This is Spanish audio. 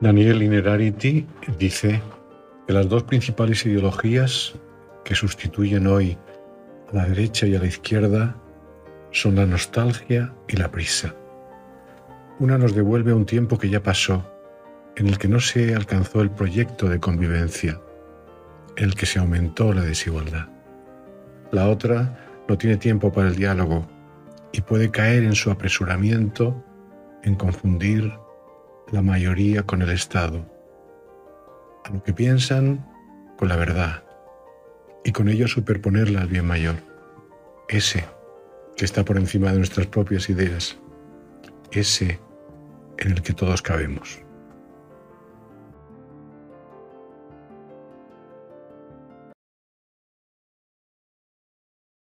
Daniel Inerarity dice que las dos principales ideologías que sustituyen hoy a la derecha y a la izquierda son la nostalgia y la prisa. Una nos devuelve a un tiempo que ya pasó, en el que no se alcanzó el proyecto de convivencia, en el que se aumentó la desigualdad. La otra no tiene tiempo para el diálogo y puede caer en su apresuramiento en confundir la mayoría con el Estado, a lo que piensan con la verdad y con ello superponerla al bien mayor, ese que está por encima de nuestras propias ideas, ese en el que todos cabemos.